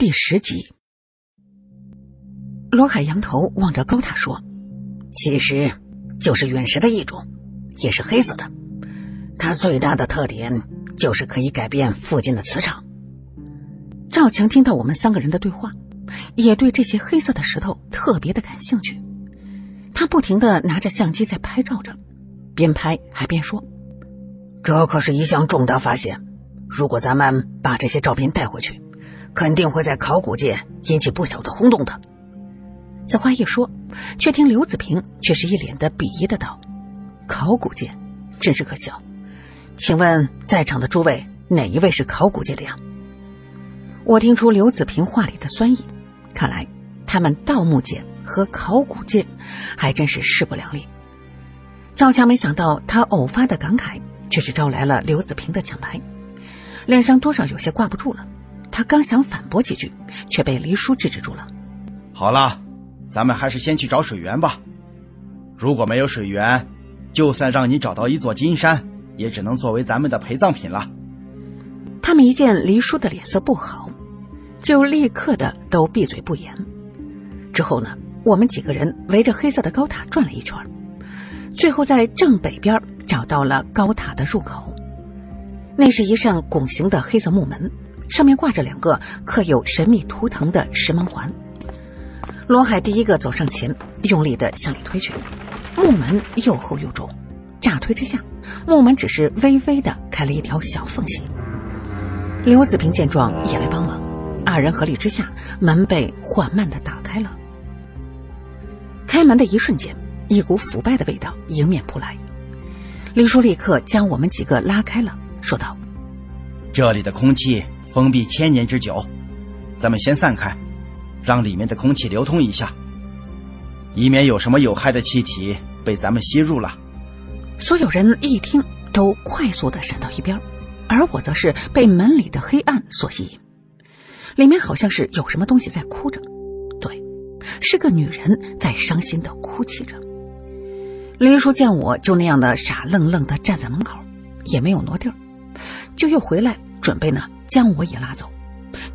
第十集。罗海仰头望着高塔说：“其实就是陨石的一种，也是黑色的。它最大的特点就是可以改变附近的磁场。”赵强听到我们三个人的对话，也对这些黑色的石头特别的感兴趣。他不停的拿着相机在拍照着，边拍还边说：“这可是一项重大发现，如果咱们把这些照片带回去。”肯定会在考古界引起不小的轰动的。此话一说，却听刘子平却是一脸的鄙夷的道：“考古界，真是可笑。请问在场的诸位，哪一位是考古界的呀？”我听出刘子平话里的酸意，看来他们盗墓界和考古界还真是势不两立。赵强没想到他偶发的感慨，却是招来了刘子平的抢白，脸上多少有些挂不住了。他刚想反驳几句，却被黎叔制止住了。好了，咱们还是先去找水源吧。如果没有水源，就算让你找到一座金山，也只能作为咱们的陪葬品了。他们一见黎叔的脸色不好，就立刻的都闭嘴不言。之后呢，我们几个人围着黑色的高塔转了一圈，最后在正北边找到了高塔的入口。那是一扇拱形的黑色木门。上面挂着两个刻有神秘图腾的石门环。罗海第一个走上前，用力的向里推去。木门又厚又重，乍推之下，木门只是微微的开了一条小缝隙。刘子平见状也来帮忙，二人合力之下，门被缓慢的打开了。开门的一瞬间，一股腐败的味道迎面扑来。李叔立刻将我们几个拉开了，说道：“这里的空气。”封闭千年之久，咱们先散开，让里面的空气流通一下，以免有什么有害的气体被咱们吸入了。所有人一听，都快速的闪到一边，而我则是被门里的黑暗所吸引。里面好像是有什么东西在哭着，对，是个女人在伤心的哭泣着。林叔见我就那样的傻愣愣的站在门口，也没有挪地儿，就又回来准备呢。将我也拉走，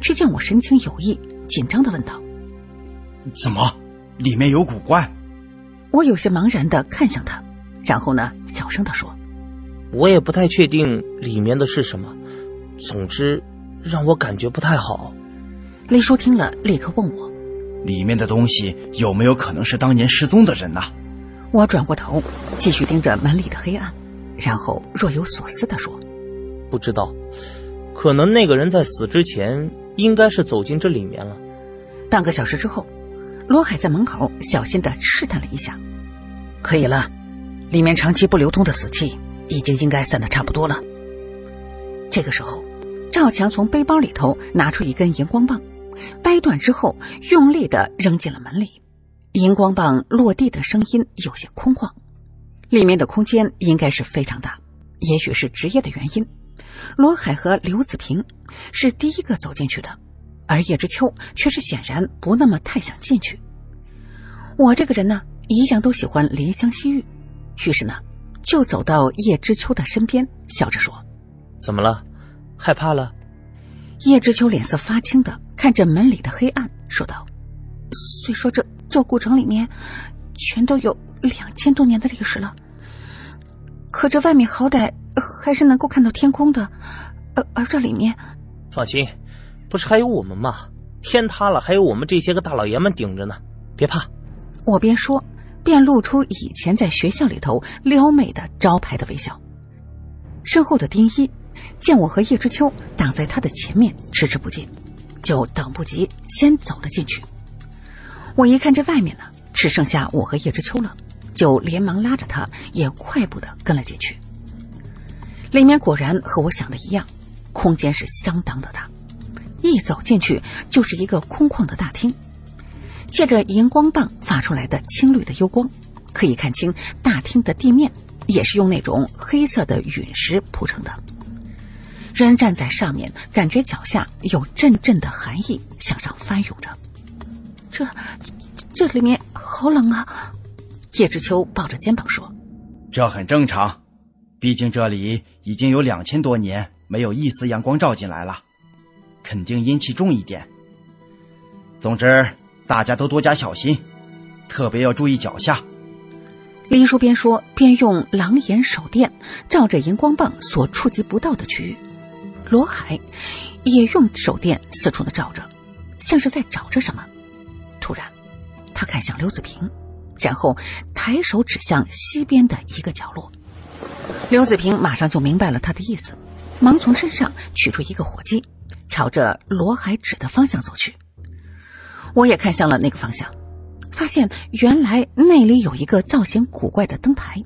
却见我神情有异，紧张的问道：“怎么，里面有古怪？”我有些茫然的看向他，然后呢，小声的说：“我也不太确定里面的是什么，总之让我感觉不太好。”李叔听了，立刻问我：“里面的东西有没有可能是当年失踪的人呢？”我转过头，继续盯着门里的黑暗，然后若有所思的说：“不知道。”可能那个人在死之前应该是走进这里面了。半个小时之后，罗海在门口小心的试探了一下，可以了，里面长期不流通的死气已经应该散的差不多了。这个时候，赵强从背包里头拿出一根荧光棒，掰断之后用力的扔进了门里。荧光棒落地的声音有些空旷，里面的空间应该是非常大，也许是职业的原因。罗海和刘子平是第一个走进去的，而叶知秋却是显然不那么太想进去。我这个人呢，一向都喜欢怜香惜玉，于是呢，就走到叶知秋的身边，笑着说：“怎么了？害怕了？”叶知秋脸色发青的看着门里的黑暗，说道：“虽说这这古城里面全都有两千多年的历史了，可这外面好歹……”还是能够看到天空的，而而这里面，放心，不是还有我们吗？天塌了，还有我们这些个大老爷们顶着呢，别怕。我边说边露出以前在学校里头撩妹的招牌的微笑。身后的丁一见我和叶知秋挡在他的前面，迟迟不进，就等不及先走了进去。我一看这外面呢，只剩下我和叶知秋了，就连忙拉着他，也快步的跟了进去。里面果然和我想的一样，空间是相当的大。一走进去就是一个空旷的大厅，借着荧光棒发出来的青绿的幽光，可以看清大厅的地面也是用那种黑色的陨石铺成的。人站在上面，感觉脚下有阵阵的寒意向上翻涌着。这这里面好冷啊！叶知秋抱着肩膀说：“这很正常。”毕竟这里已经有两千多年没有一丝阳光照进来了，肯定阴气重一点。总之，大家都多加小心，特别要注意脚下。李叔边说边用狼眼手电照着荧光棒所触及不到的区域，罗海也用手电四处的照着，像是在找着什么。突然，他看向刘子平，然后抬手指向西边的一个角落。刘子平马上就明白了他的意思，忙从身上取出一个火机，朝着罗海指的方向走去。我也看向了那个方向。发现原来那里有一个造型古怪的灯台，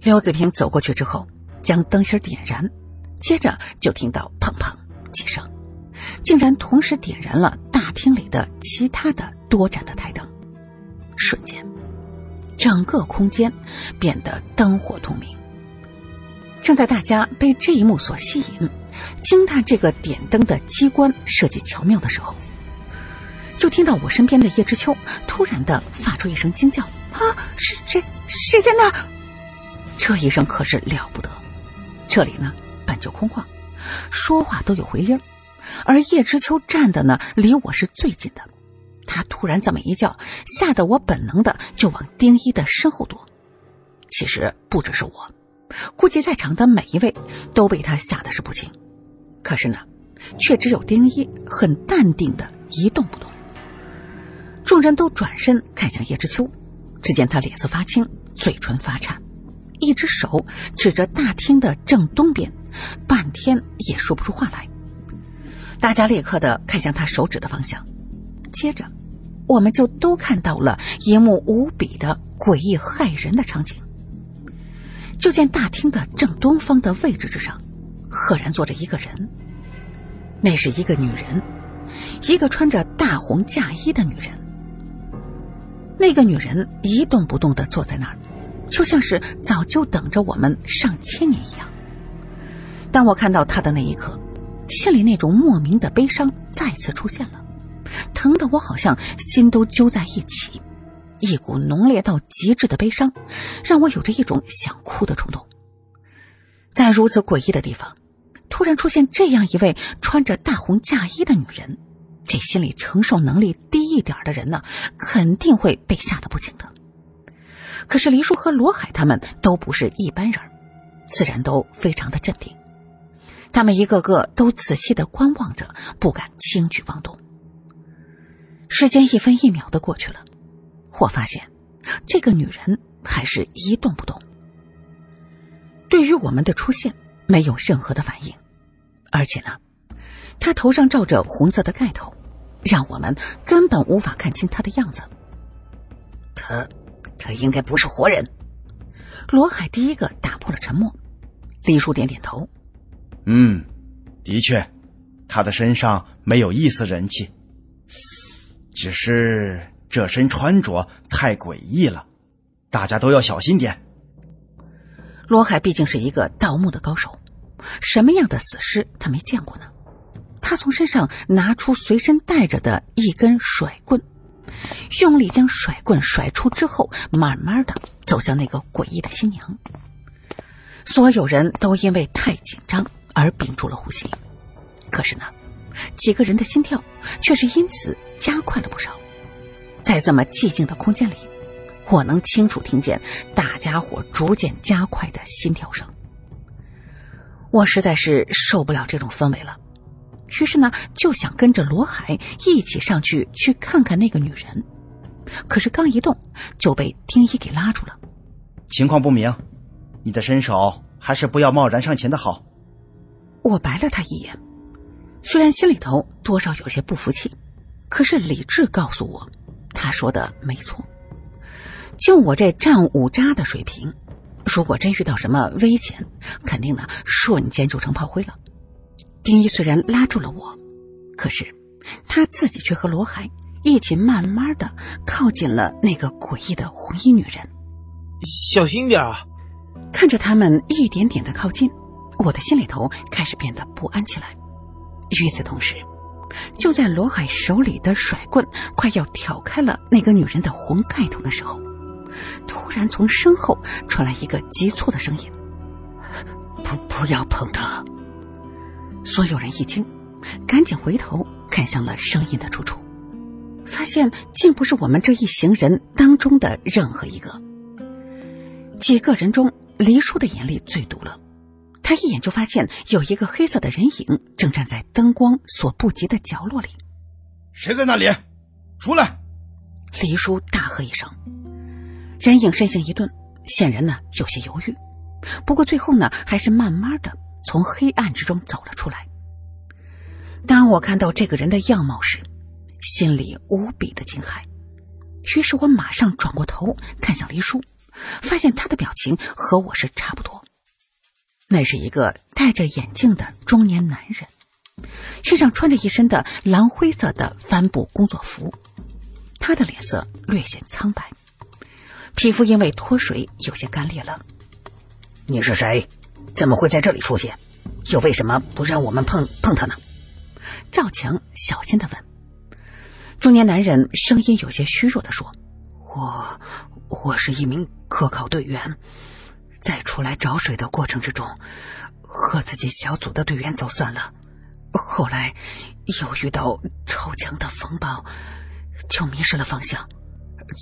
刘子平走过去之后，将灯芯点燃，接着就听到砰砰几声，竟然同时点燃了大厅里的其他的多盏的台灯，瞬间，整个空间变得灯火通明。正在大家被这一幕所吸引，惊叹这个点灯的机关设计巧妙的时候。就听到我身边的叶知秋突然的发出一声惊叫：“啊，是谁？谁在那儿？”这一声可是了不得，这里呢本就空旷，说话都有回音而叶知秋站的呢离我是最近的，他突然这么一叫，吓得我本能的就往丁一的身后躲。其实不只是我，估计在场的每一位都被他吓得是不轻，可是呢，却只有丁一很淡定的一动不动。众人都转身看向叶知秋，只见他脸色发青，嘴唇发颤，一只手指着大厅的正东边，半天也说不出话来。大家立刻的看向他手指的方向，接着，我们就都看到了一幕无比的诡异骇人的场景。就见大厅的正东方的位置之上，赫然坐着一个人，那是一个女人，一个穿着大红嫁衣的女人。那个女人一动不动的坐在那儿，就像是早就等着我们上千年一样。当我看到她的那一刻，心里那种莫名的悲伤再次出现了，疼得我好像心都揪在一起，一股浓烈到极致的悲伤，让我有着一种想哭的冲动。在如此诡异的地方，突然出现这样一位穿着大红嫁衣的女人。这心理承受能力低一点的人呢，肯定会被吓得不轻的。可是黎叔和罗海他们都不是一般人，自然都非常的镇定。他们一个个都仔细的观望着，不敢轻举妄动。时间一分一秒的过去了，我发现这个女人还是一动不动，对于我们的出现没有任何的反应，而且呢，她头上罩着红色的盖头。让我们根本无法看清她的样子。她，她应该不是活人。罗海第一个打破了沉默。李叔点点头：“嗯，的确，她的身上没有一丝人气，只是这身穿着太诡异了，大家都要小心点。”罗海毕竟是一个盗墓的高手，什么样的死尸他没见过呢？他从身上拿出随身带着的一根甩棍，用力将甩棍甩出之后，慢慢的走向那个诡异的新娘。所有人都因为太紧张而屏住了呼吸，可是呢，几个人的心跳却是因此加快了不少。在这么寂静的空间里，我能清楚听见大家伙逐渐加快的心跳声。我实在是受不了这种氛围了。于是呢，就想跟着罗海一起上去去看看那个女人，可是刚一动就被丁一给拉住了。情况不明，你的身手还是不要贸然上前的好。我白了他一眼，虽然心里头多少有些不服气，可是理智告诉我，他说的没错。就我这战五渣的水平，如果真遇到什么危险，肯定呢瞬间就成炮灰了。丁一虽然拉住了我，可是他自己却和罗海一起慢慢的靠近了那个诡异的红衣女人。小心点啊！看着他们一点点的靠近，我的心里头开始变得不安起来。与此同时，就在罗海手里的甩棍快要挑开了那个女人的红盖头的时候，突然从身后传来一个急促的声音：“不，不要碰她！”所有人一惊，赶紧回头看向了声音的出处。发现竟不是我们这一行人当中的任何一个。几个人中，黎叔的眼力最毒了，他一眼就发现有一个黑色的人影正站在灯光所不及的角落里。谁在那里？出来！黎叔大喝一声，人影身形一顿，显然呢有些犹豫，不过最后呢还是慢慢的从黑暗之中走了出来。当我看到这个人的样貌时，心里无比的惊骇，于是我马上转过头看向黎叔，发现他的表情和我是差不多。那是一个戴着眼镜的中年男人，身上穿着一身的蓝灰色的帆布工作服，他的脸色略显苍白，皮肤因为脱水有些干裂了。你是谁？怎么会在这里出现？又为什么不让我们碰碰他呢？赵强小心的问。中年男人声音有些虚弱的说：“我，我是一名科考队员，在出来找水的过程之中，和自己小组的队员走散了。后来又遇到超强的风暴，就迷失了方向，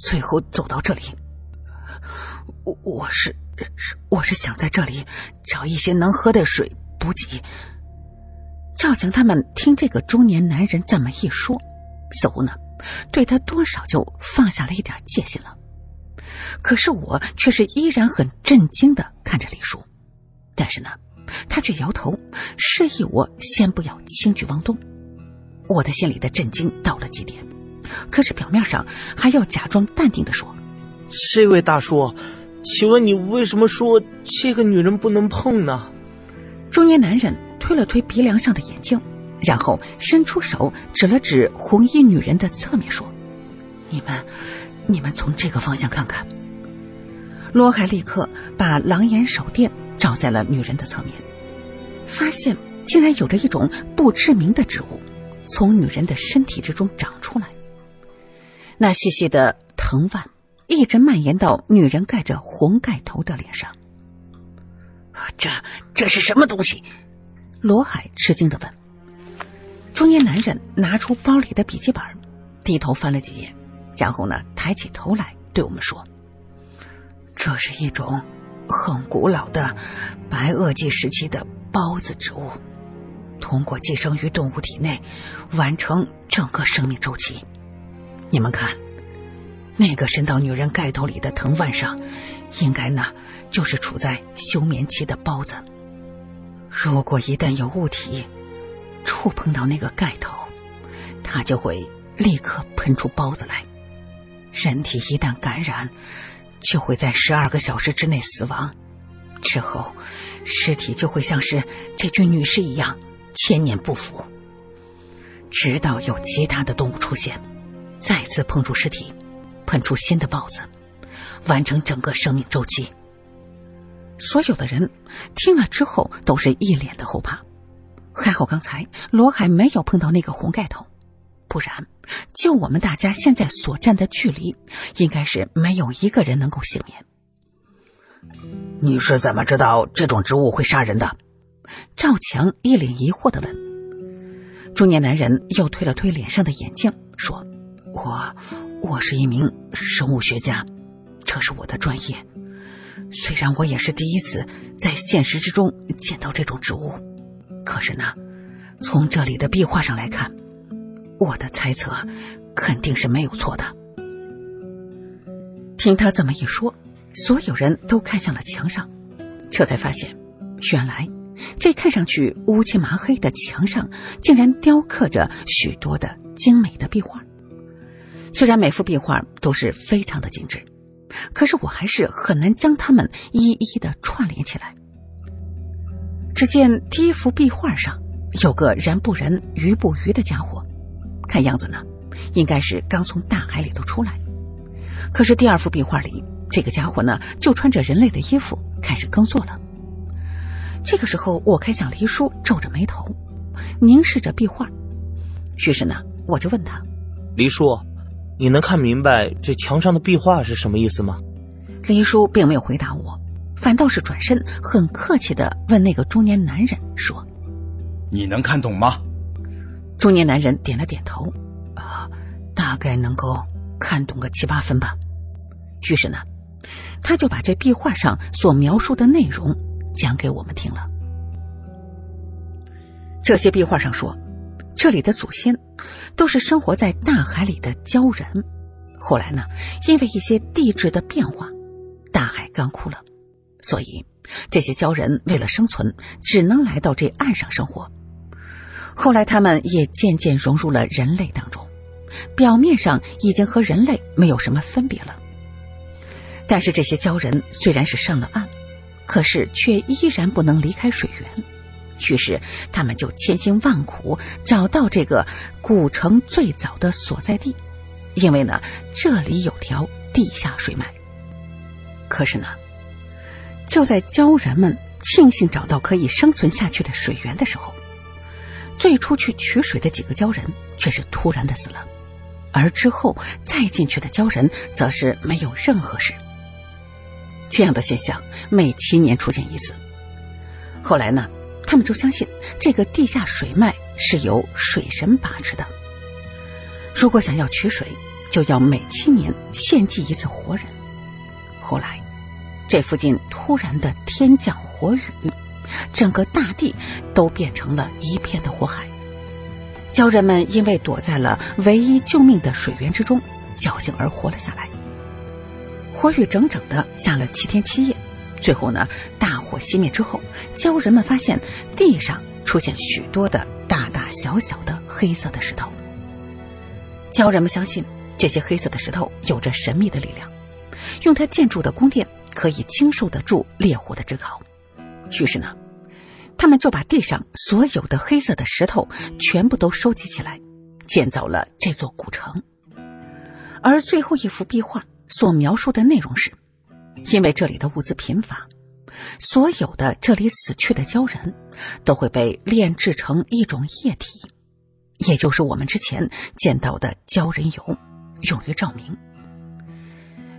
最后走到这里。我我是是我是想在这里找一些能喝的水补给。”赵强他们听这个中年男人这么一说。似乎呢，对他多少就放下了一点戒心了。可是我却是依然很震惊的看着李叔，但是呢，他却摇头，示意我先不要轻举妄动。我的心里的震惊到了极点，可是表面上还要假装淡定的说：“这位大叔，请问你为什么说这个女人不能碰呢？”中年男人推了推鼻梁上的眼镜。然后伸出手指了指红衣女人的侧面，说：“你们，你们从这个方向看看。”罗海立刻把狼眼手电照在了女人的侧面，发现竟然有着一种不知名的植物从女人的身体之中长出来。那细细的藤蔓一直蔓延到女人盖着红盖头的脸上。这这是什么东西？罗海吃惊的问。中年男人拿出包里的笔记本，低头翻了几页，然后呢，抬起头来对我们说：“这是一种很古老的白垩纪时期的孢子植物，通过寄生于动物体内，完成整个生命周期。你们看，那个伸到女人盖头里的藤蔓上，应该呢就是处在休眠期的孢子。如果一旦有物体……”触碰到那个盖头，它就会立刻喷出孢子来。人体一旦感染，就会在十二个小时之内死亡。之后，尸体就会像是这具女尸一样千年不腐，直到有其他的动物出现，再次碰触尸体，喷出新的孢子，完成整个生命周期。所有的人听了之后，都是一脸的后怕。还好刚才罗海没有碰到那个红盖头，不然就我们大家现在所站的距离，应该是没有一个人能够幸免。你是怎么知道这种植物会杀人的？赵强一脸疑惑的问。中年男人又推了推脸上的眼镜，说：“我我是一名生物学家，这是我的专业。虽然我也是第一次在现实之中见到这种植物。”可是呢，从这里的壁画上来看，我的猜测肯定是没有错的。听他这么一说，所有人都看向了墙上，这才发现，原来这看上去乌漆麻黑的墙上，竟然雕刻着许多的精美的壁画。虽然每幅壁画都是非常的精致，可是我还是很难将它们一一的串联起来。只见第一幅壁画上有个人不人鱼不鱼的家伙，看样子呢，应该是刚从大海里头出来。可是第二幅壁画里，这个家伙呢就穿着人类的衣服开始耕作了。这个时候，我看向黎叔，皱着眉头，凝视着壁画。于是呢，我就问他：“黎叔，你能看明白这墙上的壁画是什么意思吗？”黎叔并没有回答我。反倒是转身，很客气的问那个中年男人说：“你能看懂吗？”中年男人点了点头，啊，大概能够看懂个七八分吧。于是呢，他就把这壁画上所描述的内容讲给我们听了。这些壁画上说，这里的祖先都是生活在大海里的鲛人。后来呢，因为一些地质的变化，大海干枯了，所以这些鲛人为了生存，只能来到这岸上生活。后来，他们也渐渐融入了人类当中，表面上已经和人类没有什么分别了。但是，这些鲛人虽然是上了岸，可是却依然不能离开水源。于是，他们就千辛万苦找到这个古城最早的所在地，因为呢，这里有条地下水脉。可是呢，就在鲛人们庆幸找到可以生存下去的水源的时候，最初去取水的几个鲛人却是突然的死了，而之后再进去的鲛人则是没有任何事。这样的现象每七年出现一次。后来呢？他们就相信这个地下水脉是由水神把持的。如果想要取水，就要每七年献祭一次活人。后来，这附近突然的天降火雨，整个大地都变成了一片的火海。鲛人们因为躲在了唯一救命的水源之中，侥幸而活了下来。火雨整整的下了七天七夜。最后呢，大火熄灭之后，鲛人们发现地上出现许多的大大小小的黑色的石头。鲛人们相信这些黑色的石头有着神秘的力量，用它建筑的宫殿可以经受得住烈火的炙烤。于是呢，他们就把地上所有的黑色的石头全部都收集起来，建造了这座古城。而最后一幅壁画所描述的内容是。因为这里的物资贫乏，所有的这里死去的鲛人，都会被炼制成一种液体，也就是我们之前见到的鲛人油，用于照明。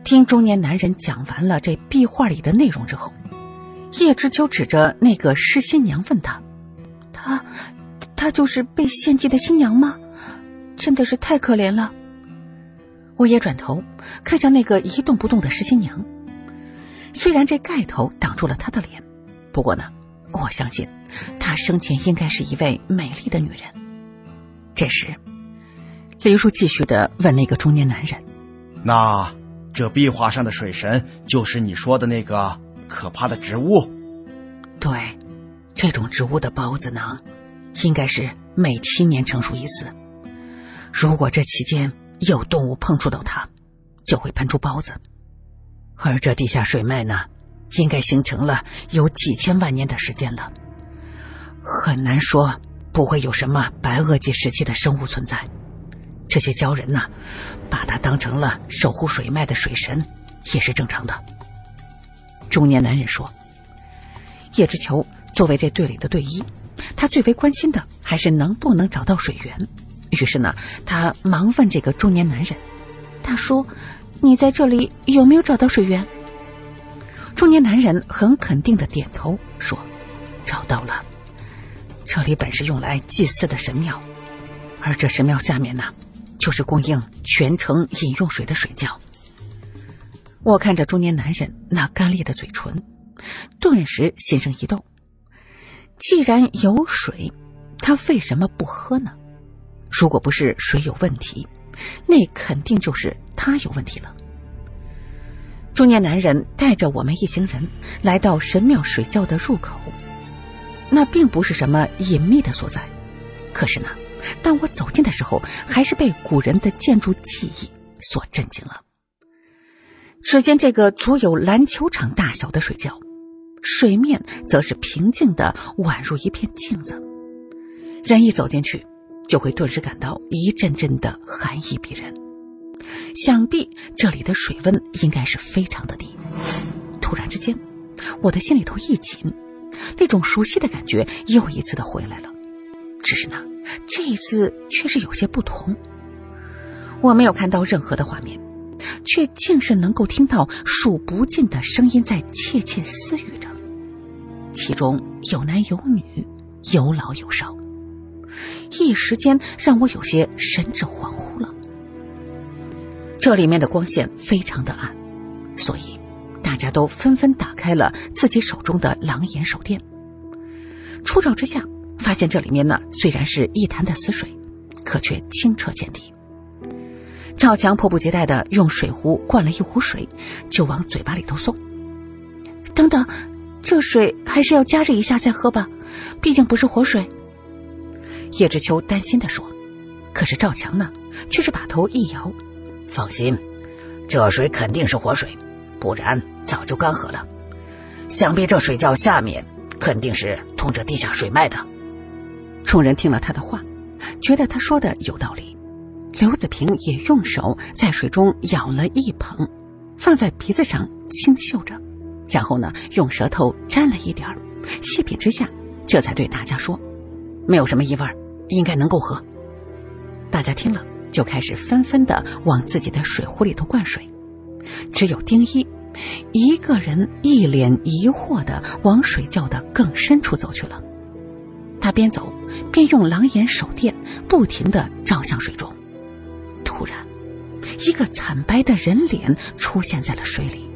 听中年男人讲完了这壁画里的内容之后，叶知秋指着那个失新娘问他：“她，她就是被献祭的新娘吗？真的是太可怜了。”我也转头看向那个一动不动的失新娘。虽然这盖头挡住了她的脸，不过呢，我相信她生前应该是一位美丽的女人。这时，林叔继续的问那个中年男人：“那这壁画上的水神就是你说的那个可怕的植物？”“对，这种植物的孢子囊，应该是每七年成熟一次。如果这期间有动物碰触到它，就会喷出孢子。”而这地下水脉呢，应该形成了有几千万年的时间了，很难说不会有什么白垩纪时期的生物存在。这些鲛人呢，把它当成了守护水脉的水神，也是正常的。中年男人说：“叶之秋作为这队里的队医，他最为关心的还是能不能找到水源。于是呢，他忙问这个中年男人：‘大叔。’”你在这里有没有找到水源？中年男人很肯定的点头说：“找到了。这里本是用来祭祀的神庙，而这神庙下面呢，就是供应全城饮用水的水窖。”我看着中年男人那干裂的嘴唇，顿时心生一动。既然有水，他为什么不喝呢？如果不是水有问题，那肯定就是他有问题了。中年男人带着我们一行人来到神庙水窖的入口，那并不是什么隐秘的所在。可是呢，当我走近的时候，还是被古人的建筑技艺所震惊了。只见这个足有篮球场大小的水窖，水面则是平静的，宛如一片镜子。人一走进去。就会顿时感到一阵阵的寒意逼人，想必这里的水温应该是非常的低。突然之间，我的心里头一紧，那种熟悉的感觉又一次的回来了。只是呢，这一次却是有些不同。我没有看到任何的画面，却竟是能够听到数不尽的声音在窃窃私语着，其中有男有女，有老有少。一时间让我有些神志恍惚了。这里面的光线非常的暗，所以大家都纷纷打开了自己手中的狼眼手电。初照之下，发现这里面呢虽然是一潭的死水，可却清澈见底。赵强迫不及待的用水壶灌了一壶水，就往嘴巴里头送。等等，这水还是要加热一下再喝吧，毕竟不是活水。叶知秋担心的说。可是赵强呢，却是把头一摇。放心，这水肯定是活水，不然早就干涸了。想必这水窖下面肯定是通着地下水脉的。众人听了他的话，觉得他说的有道理。刘子平也用手在水中舀了一捧，放在鼻子上轻嗅着，然后呢，用舌头沾了一点儿，细品之下，这才对大家说：“没有什么异味，应该能够喝。”大家听了。就开始纷纷的往自己的水壶里头灌水，只有丁一一个人一脸疑惑的往水窖的更深处走去了。他边走边用狼眼手电不停的照向水中，突然，一个惨白的人脸出现在了水里。